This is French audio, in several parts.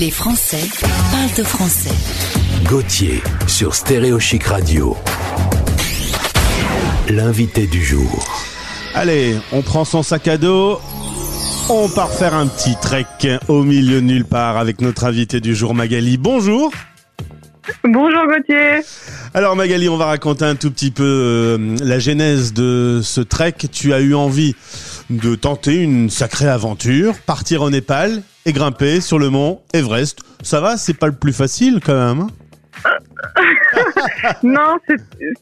Les Français parlent de français. Gauthier sur Stéréo Chic Radio. L'invité du jour. Allez, on prend son sac à dos. On part faire un petit trek au milieu de nulle part avec notre invité du jour Magali. Bonjour. Bonjour Gauthier. Alors Magali, on va raconter un tout petit peu euh, la genèse de ce trek. Tu as eu envie de tenter une sacrée aventure, partir au Népal et grimper sur le mont Everest. Ça va, c'est pas le plus facile quand même. hein non,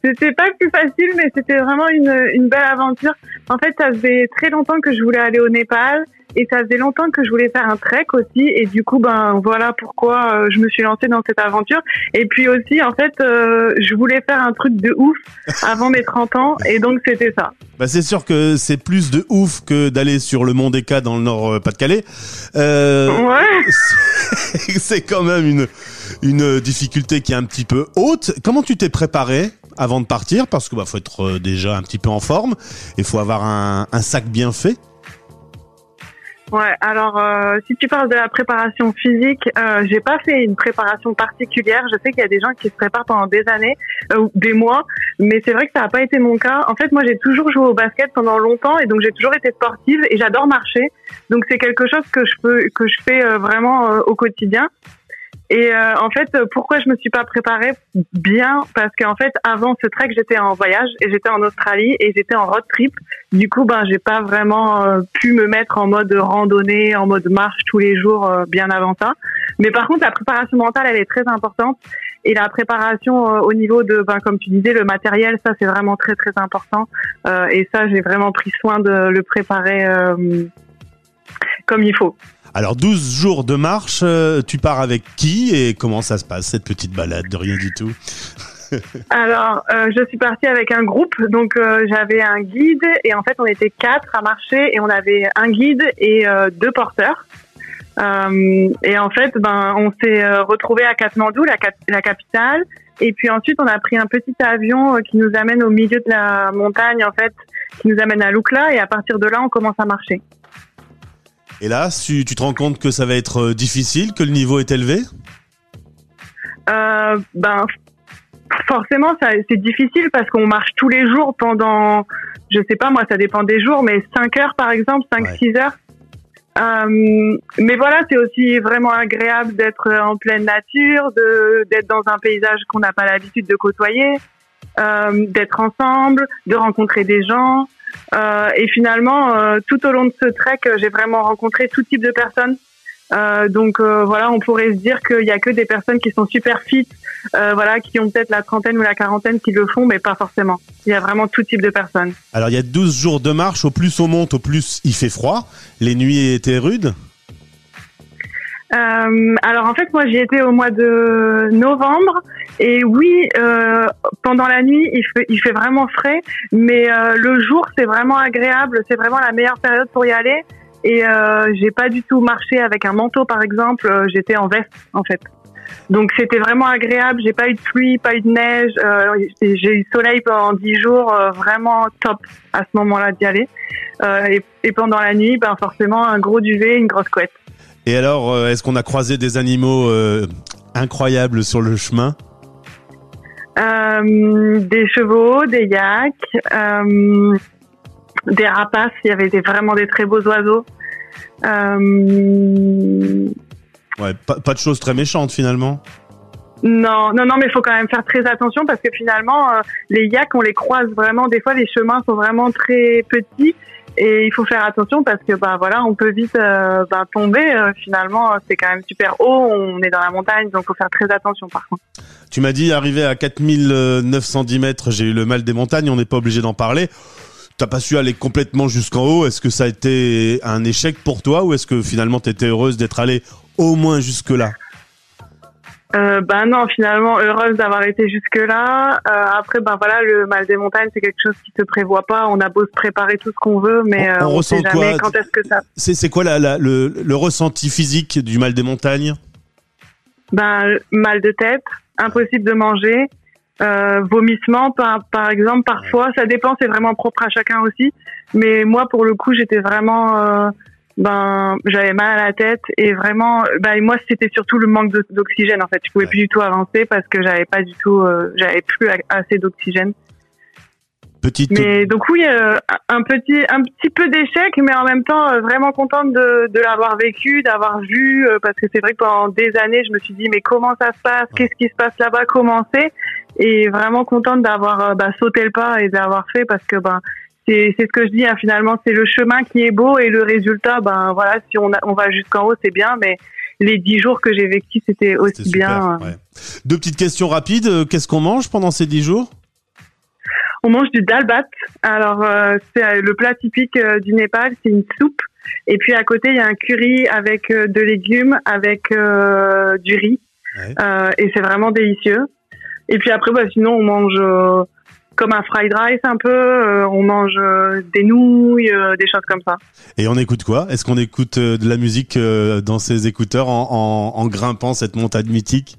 c'était pas le plus facile, mais c'était vraiment une, une belle aventure. En fait, ça faisait très longtemps que je voulais aller au Népal et ça faisait longtemps que je voulais faire un trek aussi. Et du coup, ben voilà pourquoi euh, je me suis lancée dans cette aventure. Et puis aussi, en fait, euh, je voulais faire un truc de ouf avant mes 30 ans, et donc c'était ça. Bah c'est sûr que c'est plus de ouf que d'aller sur le mont Déca dans le nord euh, Pas-de-Calais. Euh, Ouais. c'est quand même une une difficulté qui est un petit peu haute. Comment tu t'es préparé avant de partir? Parce que bah faut être déjà un petit peu en forme et faut avoir un, un sac bien fait. Ouais, alors euh, si tu parles de la préparation physique, euh, j'ai pas fait une préparation particulière. Je sais qu'il y a des gens qui se préparent pendant des années euh, ou des mois, mais c'est vrai que ça n'a pas été mon cas. En fait, moi j'ai toujours joué au basket pendant longtemps et donc j'ai toujours été sportive et j'adore marcher. Donc c'est quelque chose que je peux que je fais euh, vraiment euh, au quotidien. Et euh, en fait, pourquoi je me suis pas préparée bien? Parce qu'en fait, avant ce trek, j'étais en voyage et j'étais en Australie et j'étais en road trip. Du coup, ben, j'ai pas vraiment euh, pu me mettre en mode randonnée, en mode marche tous les jours euh, bien avant ça. Mais par contre, la préparation mentale, elle est très importante. Et la préparation euh, au niveau de, ben, comme tu disais, le matériel, ça c'est vraiment très très important. Euh, et ça, j'ai vraiment pris soin de le préparer comme il faut. Alors 12 jours de marche, euh, tu pars avec qui et comment ça se passe cette petite balade de rien du tout Alors, euh, je suis partie avec un groupe, donc euh, j'avais un guide et en fait on était quatre à marcher et on avait un guide et euh, deux porteurs. Et en fait, ben on s'est retrouvés à Katmandou, la, cap- la capitale, et puis ensuite on a pris un petit avion qui nous amène au milieu de la montagne en fait, qui nous amène à Lukla et à partir de là on commence à marcher. Et là, tu, tu te rends compte que ça va être euh, difficile, que le niveau est élevé? Euh, ben forcément ça c'est difficile parce qu'on marche tous les jours pendant je sais pas moi ça dépend des jours mais 5 heures par exemple 5 Ouais. 6 heures. Euh, mais voilà c'est aussi vraiment agréable d'être en pleine nature de d'être dans un paysage qu'on n'a pas l'habitude de côtoyer euh, d'être ensemble de rencontrer des gens et finalement euh, tout au long de ce trek euh, j'ai vraiment rencontré tout type de personnes euh, donc euh, voilà, on pourrait se dire qu'il y a que des personnes qui sont super fit, euh, voilà, qui ont peut-être la trentaine ou la quarantaine qui le font, mais pas forcément. Il y a vraiment tout type de personnes. Alors il y a 12 jours de marche, au plus on monte, au plus il fait froid. Les nuits étaient rudes. Euh, alors en fait, moi j'y étais au mois de novembre et oui, euh, pendant la nuit il fait, vraiment frais, mais euh, le jour c'est vraiment agréable, c'est vraiment la meilleure période pour y aller. Et euh, j'ai pas du tout marché avec un manteau par exemple, euh, j'étais en veste en fait. Donc c'était vraiment agréable, j'ai pas eu de pluie, pas eu de neige, j'ai eu soleil pendant dix jours, vraiment top à ce moment-là d'y aller. Et, et pendant la nuit, ben forcément un gros duvet, une grosse couette. Et alors, est-ce qu'on a croisé des animaux incroyables sur le chemin? Euh, des chevaux, des yaks, euh, des rapaces. Il y avait des, vraiment des très beaux oiseaux. Euh, Ouais, pas, pas de choses très méchantes finalement. non, non, non, mais il faut quand même faire très attention parce que finalement, euh, les yaks, on les croise vraiment. Des fois, les chemins sont vraiment très petits et il faut faire attention parce que, bah voilà, on peut vite euh, bah, tomber. Euh, finalement, c'est quand même super haut. On est dans la montagne, donc faut faire très attention par contre. Tu m'as dit, arrivé à 4910 mètres, j'ai eu le mal des montagnes, on n'est pas obligé d'en parler. T'as pas su aller complètement jusqu'en haut. Est-ce que ça a été un échec pour toi ou est-ce que finalement t'étais heureuse d'être allée au moins jusque-là? Euh, ben non, finalement, heureuse d'avoir été jusque-là. Euh, après, ben voilà, le mal des montagnes, c'est quelque chose qui se prévoit pas. On a beau se préparer tout ce qu'on veut, mais On- euh, on on, ressent sait jamais quoi quand est-ce que ça. C'est c'est quoi la, la- le, le ressenti physique du mal des montagnes? Ben mal de tête, impossible de manger, euh, vomissement par, par exemple parfois. Ça dépend, c'est vraiment propre à chacun aussi. Mais moi, pour le coup, j'étais vraiment, euh, ben j'avais mal à la tête et vraiment ben moi c'était surtout le manque d'oxygène en fait. Je pouvais Ouais. plus du tout avancer parce que j'avais pas du tout euh, j'avais plus assez d'oxygène. Petite. mais donc oui euh, un petit un petit peu d'échec mais en même temps euh, vraiment contente de, de l'avoir vécu d'avoir vu euh, parce que c'est vrai que pendant des années je me suis dit mais comment ça se passe? Qu'est-ce qui se passe là-bas? Comment c'est? Et vraiment contente d'avoir euh, bah, sauté le pas et de l'avoir fait parce que ben c'est ce que je dis hein, finalement c'est le chemin qui est beau et le résultat ben voilà si on a, on va jusqu'en haut c'est bien mais les dix jours que j'ai vécu c'était aussi super, bien euh. ouais. Deux petites questions rapides. Euh, Qu'est-ce qu'on mange pendant ces dix jours? On mange du dalbat. Alors euh, c'est le plat typique du Népal, c'est une soupe. Et puis à côté il y a un curry avec euh, de légumes, avec euh, du riz. Ouais. Et c'est vraiment délicieux. Et puis après bah, sinon on mange comme un fried rice un peu. euh, on mange euh, des nouilles, euh, des choses comme ça. Et on écoute quoi? Est-ce qu'on écoute de la musique dans ses écouteurs en, en- en grimpant cette montagne mythique?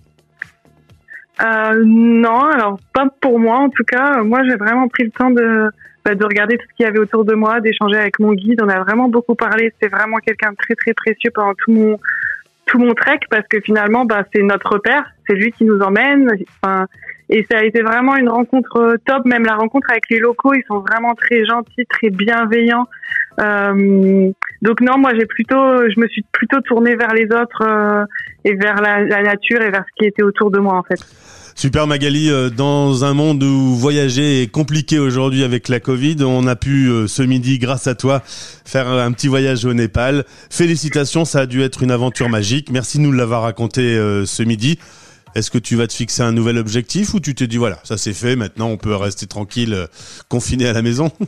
Non, alors pas pour moi en tout cas. Moi, j'ai vraiment pris le temps de, bah, de regarder tout ce qu'il y avait autour de moi, d'échanger avec mon guide. On a vraiment beaucoup parlé. C'est vraiment quelqu'un de très très précieux pendant tout mon tout mon trek parce que finalement, bah, c'est notre père. C'est lui qui nous emmène. Enfin, et ça a été vraiment une rencontre euh, top. Même la rencontre avec les locaux, ils sont vraiment très gentils, très bienveillants. Euh, donc non, moi j'ai plutôt, je me suis plutôt tournée vers les autres euh, et vers la, nature et vers ce qui était autour de moi en fait. Super Magali, euh, dans un monde où voyager est compliqué aujourd'hui avec la Covid, on a pu euh, ce midi, grâce à toi, faire un petit voyage au Népal. Félicitations, ça a dû être une aventure magique. Merci de nous l'avoir raconté ce midi. Est-ce que tu vas te fixer un nouvel objectif ou tu te dis voilà, ça c'est fait, maintenant on peut rester tranquille, euh, confiné à la maison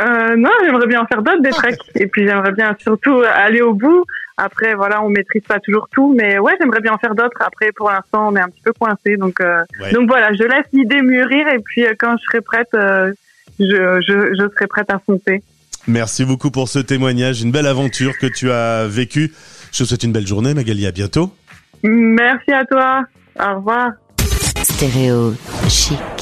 Euh, non, j'aimerais bien en faire d'autres des treks. Et puis j'aimerais bien surtout aller au bout. Après, voilà, on maîtrise pas toujours tout, mais ouais, j'aimerais bien en faire d'autres. Après, pour l'instant, on est un petit peu coincé, donc euh, Ouais. donc voilà, je laisse l'idée mûrir et puis quand je serai prête, je, je je serai prête à foncer. Merci beaucoup pour ce témoignage, une belle aventure que tu as vécue. Je te souhaite une belle journée Magali, à bientôt. Merci à toi. Au revoir. Stéréo chic.